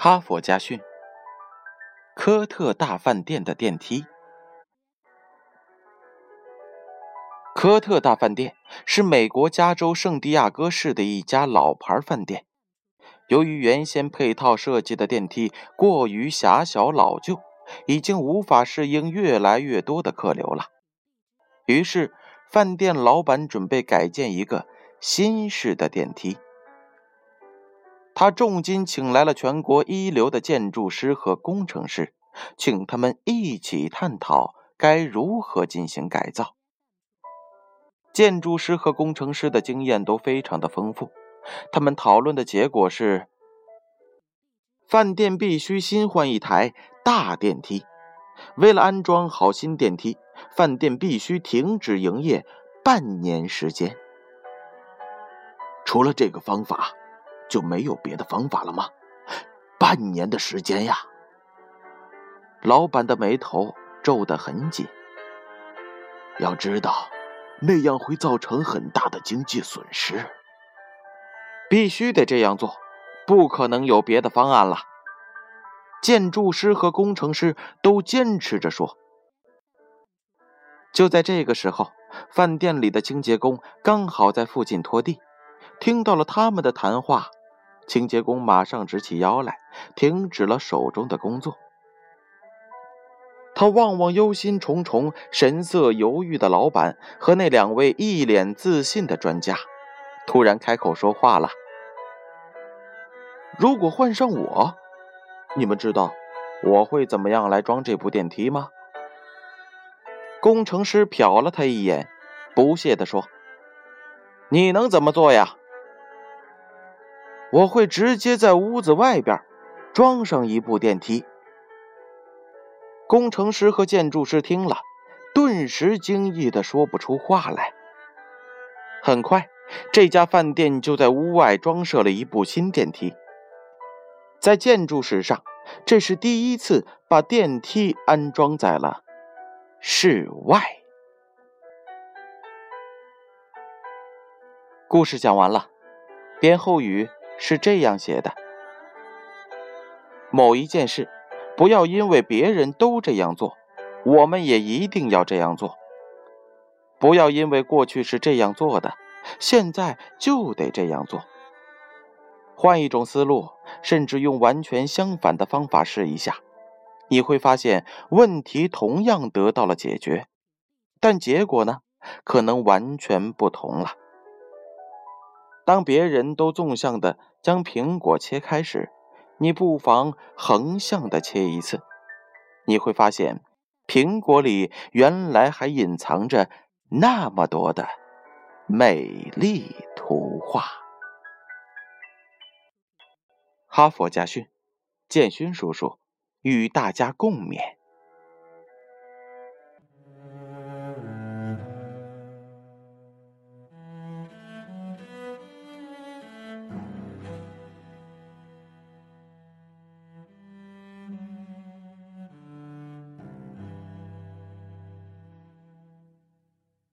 哈佛家训：科特大饭店的电梯。科特大饭店是美国加州圣地亚哥市的一家老牌饭店。由于原先配套设计的电梯过于狭小老旧，已经无法适应越来越多的客流了。于是，饭店老板准备改建一个新式的电梯。他重金请来了全国一流的建筑师和工程师，请他们一起探讨该如何进行改造。建筑师和工程师的经验都非常的丰富，他们讨论的结果是：饭店必须新换一台大电梯。为了安装好新电梯，饭店必须停止营业半年时间。除了这个方法。就没有别的方法了吗？半年的时间呀！老板的眉头皱得很紧。要知道，那样会造成很大的经济损失。必须得这样做，不可能有别的方案了。建筑师和工程师都坚持着说。就在这个时候，饭店里的清洁工刚好在附近拖地，听到了他们的谈话。清洁工马上直起腰来，停止了手中的工作。他望望忧心忡忡、神色犹豫的老板和那两位一脸自信的专家，突然开口说话了：“如果换上我，你们知道我会怎么样来装这部电梯吗？”工程师瞟了他一眼，不屑地说：“你能怎么做呀？”我会直接在屋子外边装上一部电梯。工程师和建筑师听了，顿时惊异的说不出话来。很快，这家饭店就在屋外装设了一部新电梯。在建筑史上，这是第一次把电梯安装在了室外。故事讲完了，编后语。是这样写的：某一件事，不要因为别人都这样做，我们也一定要这样做。不要因为过去是这样做的，现在就得这样做。换一种思路，甚至用完全相反的方法试一下，你会发现问题同样得到了解决，但结果呢，可能完全不同了。当别人都纵向的将苹果切开时，你不妨横向的切一次，你会发现苹果里原来还隐藏着那么多的美丽图画。哈佛家训，建勋叔叔与大家共勉。